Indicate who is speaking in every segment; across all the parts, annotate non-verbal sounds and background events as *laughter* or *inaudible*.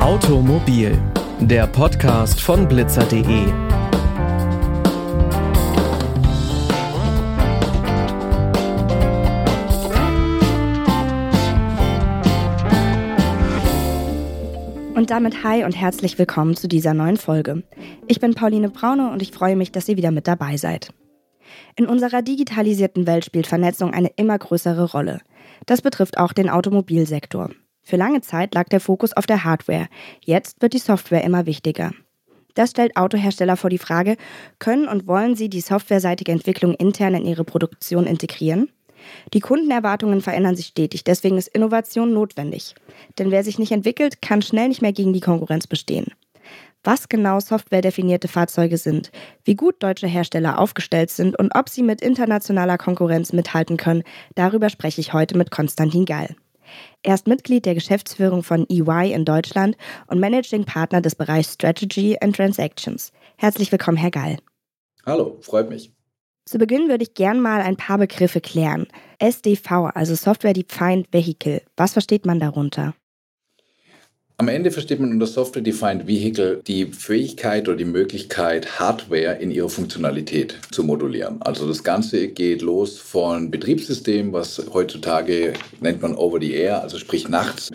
Speaker 1: Automobil, der Podcast von blitzer.de.
Speaker 2: Und damit hi und herzlich willkommen zu dieser neuen Folge. Ich bin Pauline Braune und ich freue mich, dass ihr wieder mit dabei seid. In unserer digitalisierten Welt spielt Vernetzung eine immer größere Rolle. Das betrifft auch den Automobilsektor. Für lange Zeit lag der Fokus auf der Hardware. Jetzt wird die Software immer wichtiger. Das stellt Autohersteller vor die Frage, können und wollen sie die softwareseitige Entwicklung intern in ihre Produktion integrieren? Die Kundenerwartungen verändern sich stetig, deswegen ist Innovation notwendig. Denn wer sich nicht entwickelt, kann schnell nicht mehr gegen die Konkurrenz bestehen. Was genau softwaredefinierte Fahrzeuge sind, wie gut deutsche Hersteller aufgestellt sind und ob sie mit internationaler Konkurrenz mithalten können, darüber spreche ich heute mit Konstantin Gall. Er ist Mitglied der Geschäftsführung von EY in Deutschland und Managing Partner des Bereichs Strategy and Transactions. Herzlich willkommen, Herr Gall.
Speaker 3: Hallo, freut mich.
Speaker 2: Zu Beginn würde ich gern mal ein paar Begriffe klären. SDV, also Software Defined Vehicle. Was versteht man darunter?
Speaker 3: Am Ende versteht man unter Software Defined Vehicle die Fähigkeit oder die Möglichkeit, Hardware in ihrer Funktionalität zu modulieren. Also das Ganze geht los von Betriebssystem, was heutzutage nennt man Over the Air, also sprich nachts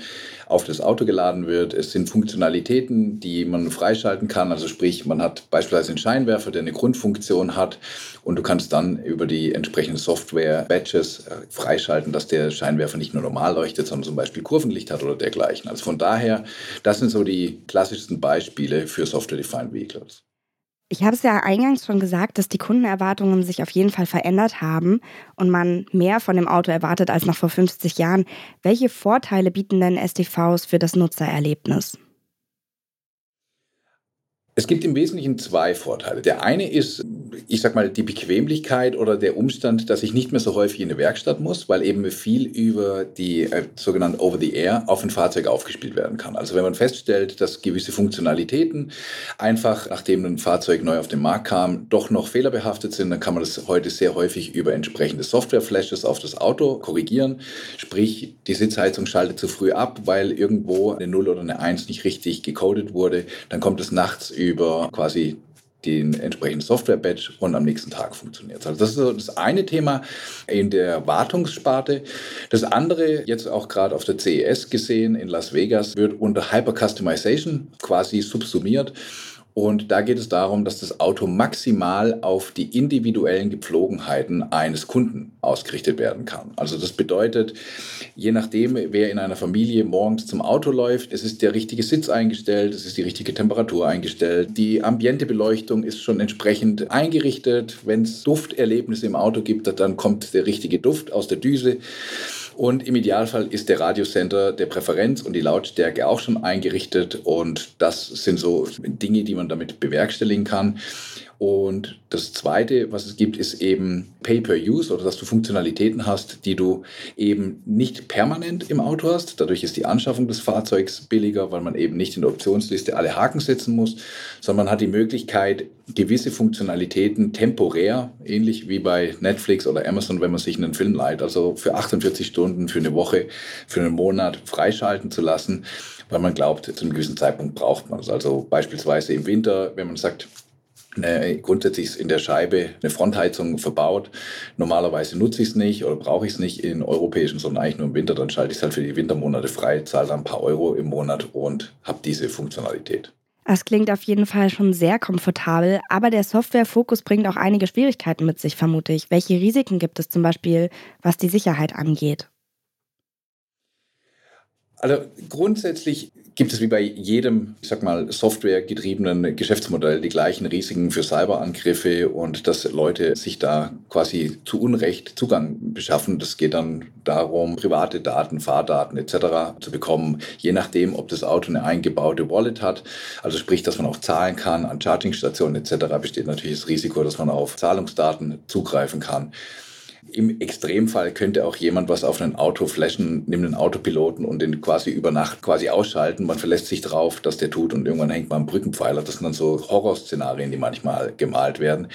Speaker 3: auf das Auto geladen wird. Es sind Funktionalitäten, die man freischalten kann. Also sprich, man hat beispielsweise einen Scheinwerfer, der eine Grundfunktion hat und du kannst dann über die entsprechenden Software-Batches äh, freischalten, dass der Scheinwerfer nicht nur normal leuchtet, sondern zum Beispiel Kurvenlicht hat oder dergleichen. Also von daher, das sind so die klassischsten Beispiele für Software-Defined Vehicles.
Speaker 2: Ich habe es ja eingangs schon gesagt, dass die Kundenerwartungen sich auf jeden Fall verändert haben und man mehr von dem Auto erwartet als noch vor 50 Jahren. Welche Vorteile bieten denn STVs für das Nutzererlebnis?
Speaker 3: Es gibt im Wesentlichen zwei Vorteile. Der eine ist, ich sag mal, die Bequemlichkeit oder der Umstand, dass ich nicht mehr so häufig in eine Werkstatt muss, weil eben viel über die äh, sogenannte Over-the-Air auf ein Fahrzeug aufgespielt werden kann. Also wenn man feststellt, dass gewisse Funktionalitäten einfach, nachdem ein Fahrzeug neu auf den Markt kam, doch noch fehlerbehaftet sind, dann kann man das heute sehr häufig über entsprechende Software-Flashes auf das Auto korrigieren. Sprich, die Sitzheizung schaltet zu früh ab, weil irgendwo eine 0 oder eine 1 nicht richtig gecodet wurde. Dann kommt es nachts über quasi den entsprechenden Software-Badge und am nächsten Tag funktioniert Also das ist so das eine Thema in der Wartungssparte. Das andere, jetzt auch gerade auf der CES gesehen in Las Vegas, wird unter Hyper-Customization quasi subsumiert. Und da geht es darum, dass das Auto maximal auf die individuellen Gepflogenheiten eines Kunden ausgerichtet werden kann. Also das bedeutet, je nachdem, wer in einer Familie morgens zum Auto läuft, es ist der richtige Sitz eingestellt, es ist die richtige Temperatur eingestellt, die Ambientebeleuchtung ist schon entsprechend eingerichtet. Wenn es Dufterlebnisse im Auto gibt, dann kommt der richtige Duft aus der Düse. Und im Idealfall ist der Radiosender der Präferenz und die Lautstärke auch schon eingerichtet. Und das sind so Dinge, die man damit bewerkstelligen kann. Und das Zweite, was es gibt, ist eben Pay-per-Use oder dass du Funktionalitäten hast, die du eben nicht permanent im Auto hast. Dadurch ist die Anschaffung des Fahrzeugs billiger, weil man eben nicht in der Optionsliste alle Haken setzen muss, sondern man hat die Möglichkeit, gewisse Funktionalitäten temporär, ähnlich wie bei Netflix oder Amazon, wenn man sich einen Film leiht, also für 48 Stunden, für eine Woche, für einen Monat freischalten zu lassen, weil man glaubt, zu einem gewissen Zeitpunkt braucht man es. Also beispielsweise im Winter, wenn man sagt, eine, grundsätzlich ist in der Scheibe eine Frontheizung verbaut. Normalerweise nutze ich es nicht oder brauche ich es nicht in europäischen, sondern eigentlich nur im Winter. Dann schalte ich es halt für die Wintermonate frei, zahle dann ein paar Euro im Monat und habe diese Funktionalität.
Speaker 2: Das klingt auf jeden Fall schon sehr komfortabel, aber der Software-Fokus bringt auch einige Schwierigkeiten mit sich, vermute ich. Welche Risiken gibt es zum Beispiel, was die Sicherheit angeht?
Speaker 3: Also grundsätzlich gibt es wie bei jedem, ich sag mal, softwaregetriebenen Geschäftsmodell die gleichen Risiken für Cyberangriffe und dass Leute sich da quasi zu Unrecht Zugang beschaffen. Das geht dann darum, private Daten, Fahrdaten etc. zu bekommen, je nachdem, ob das Auto eine eingebaute Wallet hat. Also sprich, dass man auch zahlen kann an Chargingstationen etc. besteht natürlich das Risiko, dass man auf Zahlungsdaten zugreifen kann. Im Extremfall könnte auch jemand was auf ein Auto flashen, nimmt einen Autopiloten und den quasi über Nacht quasi ausschalten. Man verlässt sich drauf, dass der tut und irgendwann hängt man am Brückenpfeiler. Das sind dann so Horrorszenarien, die manchmal gemalt werden.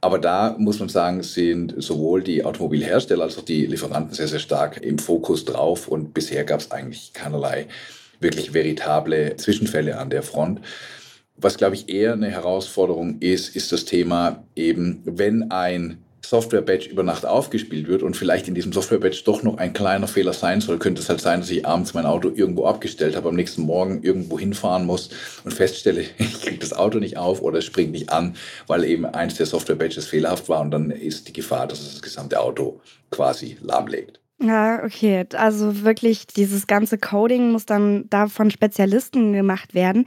Speaker 3: Aber da muss man sagen, sind sowohl die Automobilhersteller als auch die Lieferanten sehr, sehr stark im Fokus drauf und bisher gab es eigentlich keinerlei wirklich veritable Zwischenfälle an der Front. Was, glaube ich, eher eine Herausforderung ist, ist das Thema eben, wenn ein Software-Badge über Nacht aufgespielt wird und vielleicht in diesem Software-Badge doch noch ein kleiner Fehler sein soll, könnte es halt sein, dass ich abends mein Auto irgendwo abgestellt habe, am nächsten Morgen irgendwo hinfahren muss und feststelle, *laughs* ich kriege das Auto nicht auf oder es springt nicht an, weil eben eins der Software-Badges fehlerhaft war und dann ist die Gefahr, dass es das gesamte Auto quasi lahmlegt.
Speaker 2: Ja, okay. Also wirklich, dieses ganze Coding muss dann da von Spezialisten gemacht werden.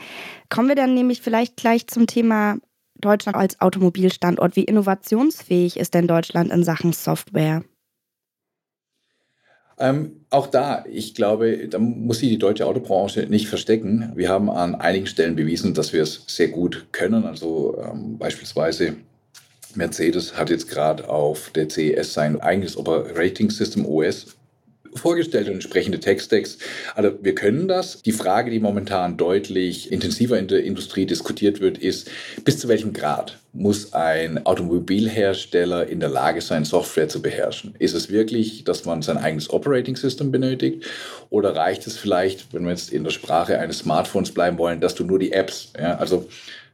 Speaker 2: Kommen wir dann nämlich vielleicht gleich zum Thema Deutschland als Automobilstandort. Wie innovationsfähig ist denn Deutschland in Sachen Software?
Speaker 3: Ähm, auch da, ich glaube, da muss sich die deutsche Autobranche nicht verstecken. Wir haben an einigen Stellen bewiesen, dass wir es sehr gut können. Also ähm, beispielsweise Mercedes hat jetzt gerade auf der CES sein eigenes Operating System OS vorgestellt und entsprechende Tech-Stacks. Also wir können das. Die Frage, die momentan deutlich intensiver in der Industrie diskutiert wird, ist, bis zu welchem Grad muss ein Automobilhersteller in der Lage sein, Software zu beherrschen? Ist es wirklich, dass man sein eigenes Operating System benötigt? Oder reicht es vielleicht, wenn wir jetzt in der Sprache eines Smartphones bleiben wollen, dass du nur die Apps, ja, also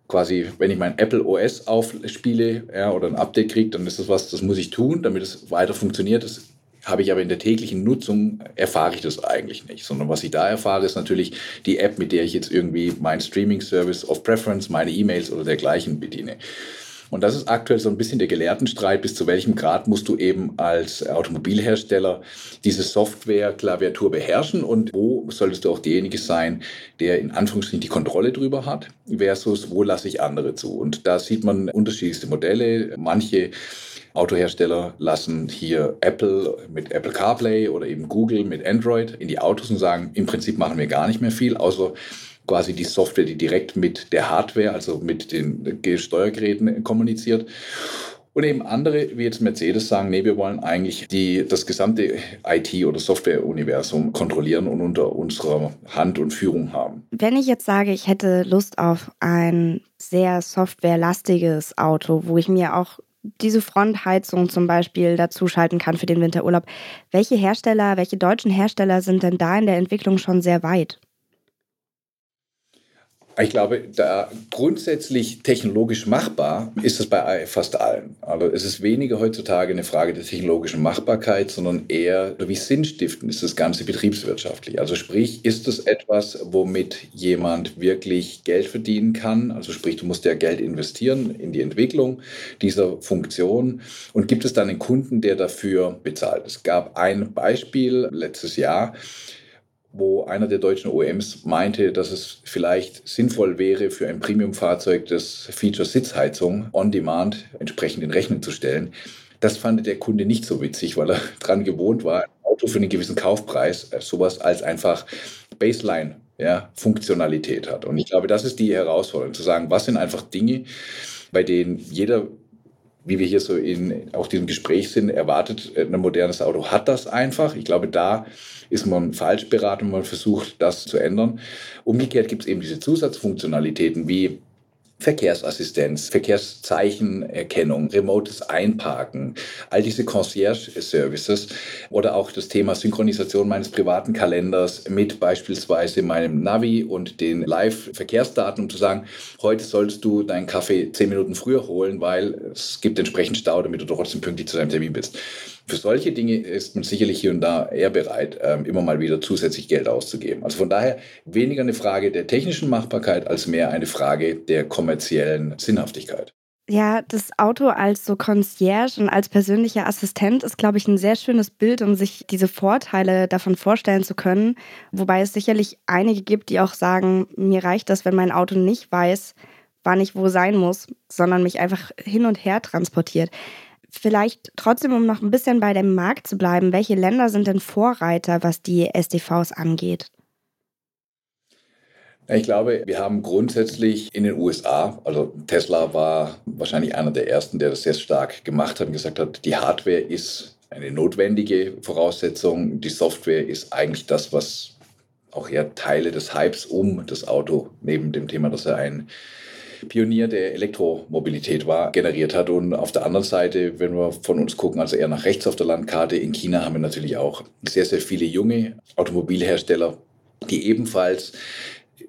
Speaker 3: quasi, wenn ich mein Apple OS aufspiele ja, oder ein Update kriege, dann ist das was, das muss ich tun, damit es weiter funktioniert. Das habe ich aber in der täglichen Nutzung, erfahre ich das eigentlich nicht, sondern was ich da erfahre, ist natürlich die App, mit der ich jetzt irgendwie meinen Streaming-Service of Preference, meine E-Mails oder dergleichen bediene. Und das ist aktuell so ein bisschen der Gelehrtenstreit, bis zu welchem Grad musst du eben als Automobilhersteller diese Software-Klaviatur beherrschen und wo solltest du auch derjenige sein, der in Anführungsstrichen die Kontrolle drüber hat, versus wo lasse ich andere zu. Und da sieht man unterschiedlichste Modelle. Manche Autohersteller lassen hier Apple mit Apple CarPlay oder eben Google mit Android in die Autos und sagen, im Prinzip machen wir gar nicht mehr viel, außer quasi die Software, die direkt mit der Hardware, also mit den Steuergeräten kommuniziert. Und eben andere, wie jetzt Mercedes, sagen, nee, wir wollen eigentlich die, das gesamte IT- oder Software-Universum kontrollieren und unter unserer Hand und Führung haben.
Speaker 2: Wenn ich jetzt sage, ich hätte Lust auf ein sehr softwarelastiges Auto, wo ich mir auch diese Frontheizung zum Beispiel dazuschalten kann für den Winterurlaub. Welche Hersteller, welche deutschen Hersteller sind denn da in der Entwicklung schon sehr weit?
Speaker 3: Ich glaube, da grundsätzlich technologisch machbar ist es bei fast allen. Also es ist weniger heutzutage eine Frage der technologischen Machbarkeit, sondern eher, wie sinnstiftend ist das Ganze betriebswirtschaftlich. Also sprich, ist es etwas, womit jemand wirklich Geld verdienen kann? Also sprich, du musst ja Geld investieren in die Entwicklung dieser Funktion. Und gibt es dann einen Kunden, der dafür bezahlt? Es gab ein Beispiel letztes Jahr, wo einer der deutschen OEMs meinte, dass es vielleicht sinnvoll wäre, für ein Premium-Fahrzeug das Feature Sitzheizung on demand entsprechend in Rechnung zu stellen. Das fand der Kunde nicht so witzig, weil er *laughs* daran gewohnt war, ein Auto für einen gewissen Kaufpreis äh, sowas als einfach Baseline ja, Funktionalität hat. Und ich glaube, das ist die Herausforderung, zu sagen, was sind einfach Dinge, bei denen jeder wie wir hier so in auch diesem Gespräch sind, erwartet, äh, ein modernes Auto hat das einfach. Ich glaube, da ist man falsch beraten, wenn man versucht, das zu ändern. Umgekehrt gibt es eben diese Zusatzfunktionalitäten wie Verkehrsassistenz, Verkehrszeichenerkennung, remotes Einparken, all diese Concierge-Services oder auch das Thema Synchronisation meines privaten Kalenders mit beispielsweise meinem Navi und den Live-Verkehrsdaten, um zu sagen, heute solltest du deinen Kaffee zehn Minuten früher holen, weil es gibt entsprechend Stau, damit du trotzdem pünktlich zu deinem Termin bist. Für solche Dinge ist man sicherlich hier und da eher bereit, ähm, immer mal wieder zusätzlich Geld auszugeben. Also von daher weniger eine Frage der technischen Machbarkeit als mehr eine Frage der kommerziellen Sinnhaftigkeit.
Speaker 2: Ja, das Auto als so Concierge und als persönlicher Assistent ist, glaube ich, ein sehr schönes Bild, um sich diese Vorteile davon vorstellen zu können. Wobei es sicherlich einige gibt, die auch sagen, mir reicht das, wenn mein Auto nicht weiß, wann ich wo sein muss, sondern mich einfach hin und her transportiert. Vielleicht trotzdem, um noch ein bisschen bei dem Markt zu bleiben, welche Länder sind denn Vorreiter, was die SDVs angeht?
Speaker 3: Ich glaube, wir haben grundsätzlich in den USA, also Tesla war wahrscheinlich einer der ersten, der das sehr stark gemacht hat und gesagt hat, die Hardware ist eine notwendige Voraussetzung. Die Software ist eigentlich das, was auch ja Teile des Hypes um das Auto, neben dem Thema, dass er ein Pionier der Elektromobilität war, generiert hat. Und auf der anderen Seite, wenn wir von uns gucken, also eher nach rechts auf der Landkarte, in China haben wir natürlich auch sehr, sehr viele junge Automobilhersteller, die ebenfalls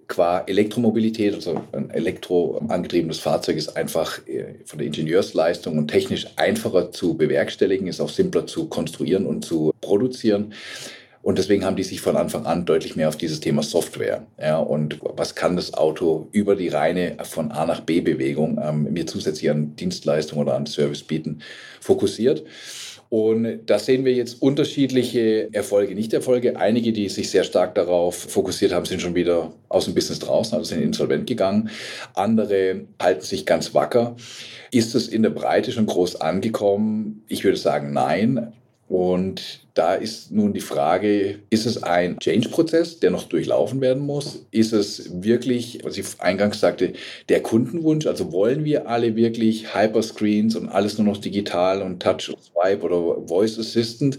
Speaker 3: qua Elektromobilität, also ein elektroangetriebenes Fahrzeug ist einfach äh, von der Ingenieursleistung und technisch einfacher zu bewerkstelligen, ist auch simpler zu konstruieren und zu produzieren. Und deswegen haben die sich von Anfang an deutlich mehr auf dieses Thema Software. Ja, und was kann das Auto über die reine von A nach B Bewegung ähm, mir zusätzlich an Dienstleistung oder an Service bieten, fokussiert. Und da sehen wir jetzt unterschiedliche Erfolge, Nicht-Erfolge. Einige, die sich sehr stark darauf fokussiert haben, sind schon wieder aus dem Business draußen, also sind insolvent gegangen. Andere halten sich ganz wacker. Ist es in der Breite schon groß angekommen? Ich würde sagen, nein. Und da ist nun die Frage, ist es ein Change-Prozess, der noch durchlaufen werden muss? Ist es wirklich, was ich eingangs sagte, der Kundenwunsch? Also wollen wir alle wirklich Hyperscreens und alles nur noch digital und Touch und Swipe oder Voice Assistant?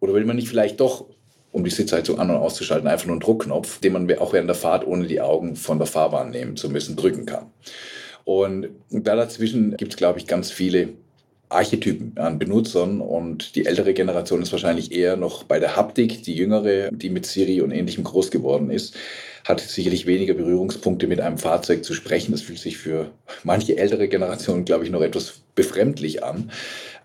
Speaker 3: Oder will man nicht vielleicht doch um die Sitzheizung an- und auszuschalten, einfach nur einen Druckknopf, den man auch während der Fahrt ohne die Augen von der Fahrbahn nehmen zu müssen, drücken kann. Und da dazwischen gibt es, glaube ich, ganz viele Archetypen an Benutzern und die ältere Generation ist wahrscheinlich eher noch bei der Haptik, die jüngere, die mit Siri und ähnlichem groß geworden ist, hat sicherlich weniger Berührungspunkte mit einem Fahrzeug zu sprechen. Das fühlt sich für manche ältere Generationen, glaube ich, noch etwas befremdlich an.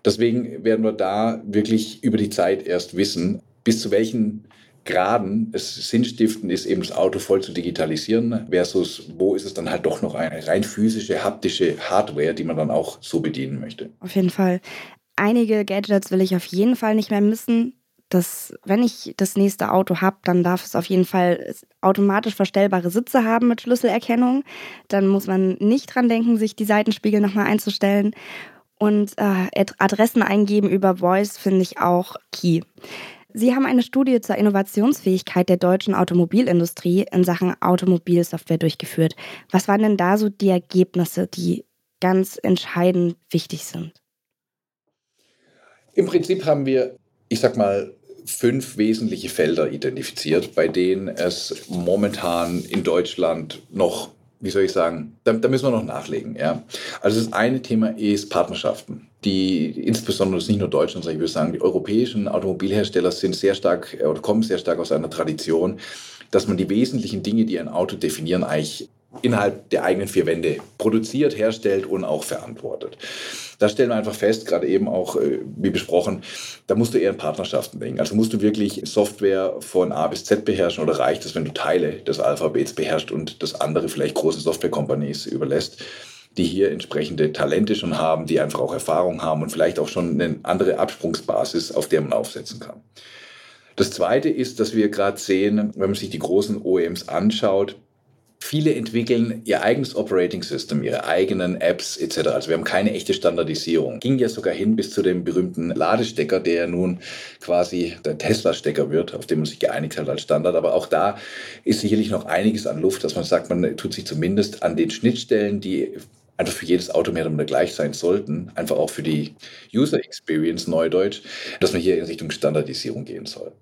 Speaker 3: Deswegen werden wir da wirklich über die Zeit erst wissen, bis zu welchen Graden es sinnstiftend ist, eben das Auto voll zu digitalisieren, versus wo ist es dann halt doch noch eine rein physische, haptische Hardware, die man dann auch so bedienen möchte.
Speaker 2: Auf jeden Fall. Einige Gadgets will ich auf jeden Fall nicht mehr missen. Das, wenn ich das nächste Auto habe, dann darf es auf jeden Fall automatisch verstellbare Sitze haben mit Schlüsselerkennung. Dann muss man nicht dran denken, sich die Seitenspiegel nochmal einzustellen. Und äh, Adressen eingeben über Voice finde ich auch key. Sie haben eine Studie zur Innovationsfähigkeit der deutschen Automobilindustrie in Sachen Automobilsoftware durchgeführt. Was waren denn da so die Ergebnisse, die ganz entscheidend wichtig sind?
Speaker 3: Im Prinzip haben wir, ich sag mal, fünf wesentliche Felder identifiziert, bei denen es momentan in Deutschland noch wie soll ich sagen, da, da, müssen wir noch nachlegen. Ja. Also das eine Thema ist Partnerschaften, die insbesondere nicht nur Deutschland, sondern ich würde sagen, die europäischen Automobilhersteller sind sehr stark äh, oder kommen sehr stark aus einer Tradition, dass man die wesentlichen Dinge, die ein Auto definieren, eigentlich innerhalb der eigenen vier Wände produziert, herstellt und auch verantwortet. Da stellen wir einfach fest, gerade eben auch, äh, wie besprochen, da musst du eher in Partnerschaften denken. Also musst du wirklich Software von A bis Z beherrschen oder reicht es, wenn du Teile des Alphabets beherrschst und das andere vielleicht große Software-Companies überlässt? die hier entsprechende Talente schon haben, die einfach auch Erfahrung haben und vielleicht auch schon eine andere Absprungsbasis, auf der man aufsetzen kann. Das Zweite ist, dass wir gerade sehen, wenn man sich die großen OEMs anschaut, Viele entwickeln ihr eigenes Operating System, ihre eigenen Apps etc. Also wir haben keine echte Standardisierung. Ging ja sogar hin bis zu dem berühmten Ladestecker, der nun quasi der Tesla-Stecker wird, auf dem man sich geeinigt hat als Standard. Aber auch da ist sicherlich noch einiges an Luft, dass man sagt, man tut sich zumindest an den Schnittstellen, die einfach für jedes Auto mehr oder weniger gleich sein sollten, einfach auch für die User Experience Neudeutsch, dass man hier in Richtung Standardisierung gehen soll.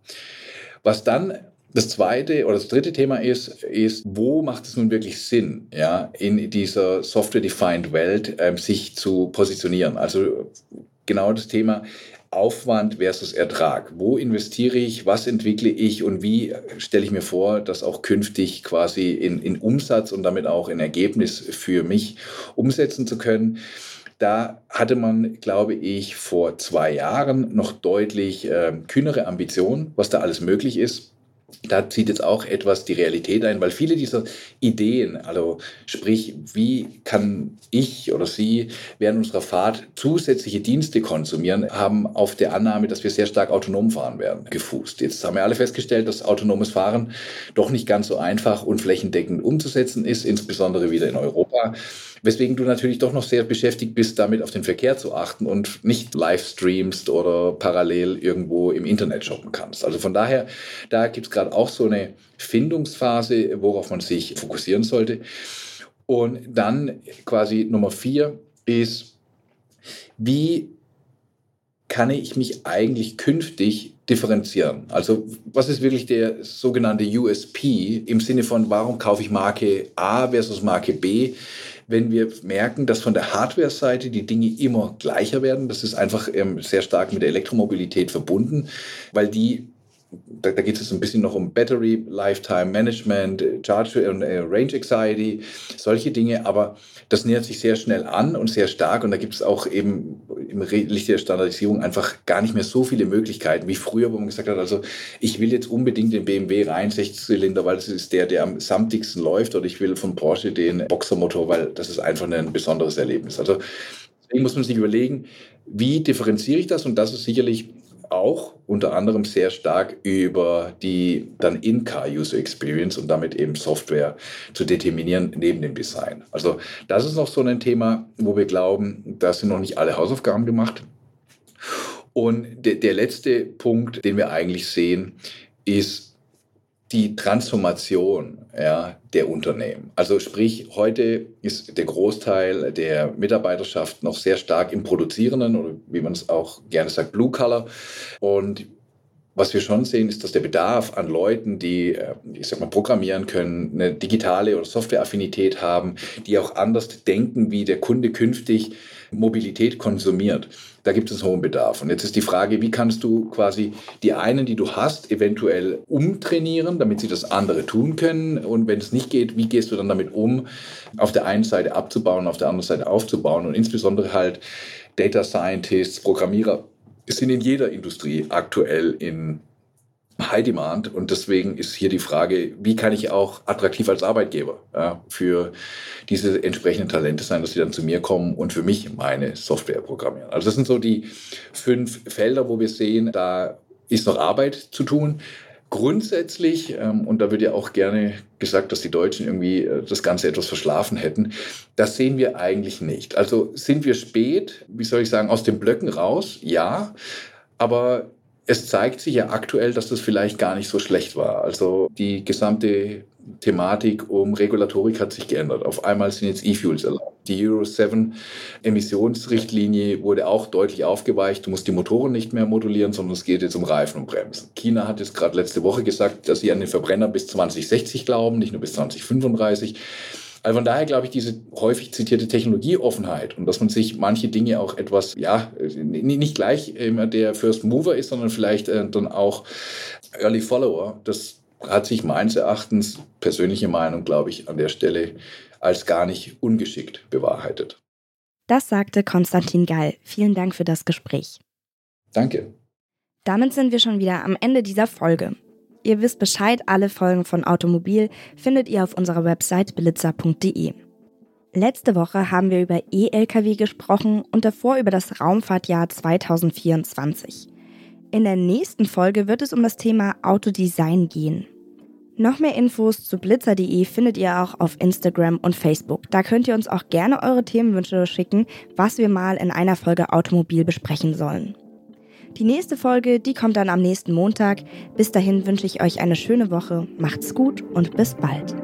Speaker 3: Was dann das zweite oder das dritte Thema ist, ist, wo macht es nun wirklich Sinn, ja, in dieser Software-Defined Welt ähm, sich zu positionieren? Also genau das Thema Aufwand versus Ertrag. Wo investiere ich, was entwickle ich und wie stelle ich mir vor, das auch künftig quasi in, in Umsatz und damit auch in Ergebnis für mich umsetzen zu können? Da hatte man, glaube ich, vor zwei Jahren noch deutlich äh, kühnere Ambitionen, was da alles möglich ist da zieht jetzt auch etwas die Realität ein, weil viele dieser Ideen, also sprich, wie kann ich oder Sie während unserer Fahrt zusätzliche Dienste konsumieren, haben auf der Annahme, dass wir sehr stark autonom fahren werden, gefußt. Jetzt haben wir alle festgestellt, dass autonomes Fahren doch nicht ganz so einfach und flächendeckend umzusetzen ist, insbesondere wieder in Europa. Weswegen du natürlich doch noch sehr beschäftigt bist, damit auf den Verkehr zu achten und nicht live streamst oder parallel irgendwo im Internet shoppen kannst. Also von daher, da gibt es gerade auch so eine Findungsphase, worauf man sich fokussieren sollte. Und dann quasi Nummer vier ist, wie kann ich mich eigentlich künftig differenzieren? Also was ist wirklich der sogenannte USP im Sinne von, warum kaufe ich Marke A versus Marke B? wenn wir merken, dass von der Hardware-Seite die Dinge immer gleicher werden. Das ist einfach ähm, sehr stark mit der Elektromobilität verbunden, weil die da, da geht es ein bisschen noch um Battery Lifetime Management, Charge und äh, Range Anxiety, solche Dinge, aber das nähert sich sehr schnell an und sehr stark. Und da gibt es auch eben im Licht der Standardisierung einfach gar nicht mehr so viele Möglichkeiten wie früher, wo man gesagt hat, also ich will jetzt unbedingt den BMW rein, 60-Zylinder, weil das ist der, der am samtigsten läuft. Oder ich will von Porsche den Boxermotor, weil das ist einfach ein besonderes Erlebnis. Also deswegen muss man sich überlegen, wie differenziere ich das? Und das ist sicherlich auch unter anderem sehr stark über die dann In-Car-User Experience und damit eben Software zu determinieren neben dem Design. Also das ist noch so ein Thema, wo wir glauben, da sind noch nicht alle Hausaufgaben gemacht. Und der, der letzte Punkt, den wir eigentlich sehen, ist die Transformation ja, der Unternehmen. Also sprich, heute ist der Großteil der Mitarbeiterschaft noch sehr stark im Produzierenden oder wie man es auch gerne sagt, Blue Color. Und was wir schon sehen, ist, dass der Bedarf an Leuten, die, äh, ich sag mal, programmieren können, eine digitale oder Softwareaffinität haben, die auch anders denken, wie der Kunde künftig Mobilität konsumiert. Da gibt es einen hohen Bedarf. Und jetzt ist die Frage, wie kannst du quasi die einen, die du hast, eventuell umtrainieren, damit sie das andere tun können? Und wenn es nicht geht, wie gehst du dann damit um, auf der einen Seite abzubauen, auf der anderen Seite aufzubauen? Und insbesondere halt Data Scientists, Programmierer sind in jeder Industrie aktuell in High Demand und deswegen ist hier die Frage, wie kann ich auch attraktiv als Arbeitgeber ja, für diese entsprechenden Talente sein, dass sie dann zu mir kommen und für mich meine Software programmieren. Also das sind so die fünf Felder, wo wir sehen, da ist noch Arbeit zu tun. Grundsätzlich, ähm, und da wird ja auch gerne gesagt, dass die Deutschen irgendwie äh, das Ganze etwas verschlafen hätten, das sehen wir eigentlich nicht. Also sind wir spät, wie soll ich sagen, aus den Blöcken raus? Ja. Aber es zeigt sich ja aktuell, dass das vielleicht gar nicht so schlecht war. Also die gesamte Thematik um Regulatorik hat sich geändert. Auf einmal sind jetzt E-Fuels erlaubt. Die Euro 7 Emissionsrichtlinie wurde auch deutlich aufgeweicht. Du musst die Motoren nicht mehr modulieren, sondern es geht jetzt um Reifen und Bremsen. China hat jetzt gerade letzte Woche gesagt, dass sie an den Verbrenner bis 2060 glauben, nicht nur bis 2035. Also von daher glaube ich, diese häufig zitierte Technologieoffenheit und dass man sich manche Dinge auch etwas, ja, nicht gleich immer der First Mover ist, sondern vielleicht äh, dann auch Early Follower, das hat sich meines Erachtens, persönliche Meinung, glaube ich, an der Stelle als gar nicht ungeschickt bewahrheitet.
Speaker 2: Das sagte Konstantin Gall. Vielen Dank für das Gespräch.
Speaker 3: Danke.
Speaker 2: Damit sind wir schon wieder am Ende dieser Folge. Ihr wisst Bescheid, alle Folgen von Automobil findet ihr auf unserer Website belitzer.de. Letzte Woche haben wir über E-Lkw gesprochen und davor über das Raumfahrtjahr 2024. In der nächsten Folge wird es um das Thema Autodesign gehen. Noch mehr Infos zu blitzer.de findet ihr auch auf Instagram und Facebook. Da könnt ihr uns auch gerne eure Themenwünsche schicken, was wir mal in einer Folge Automobil besprechen sollen. Die nächste Folge, die kommt dann am nächsten Montag. Bis dahin wünsche ich euch eine schöne Woche, macht's gut und bis bald.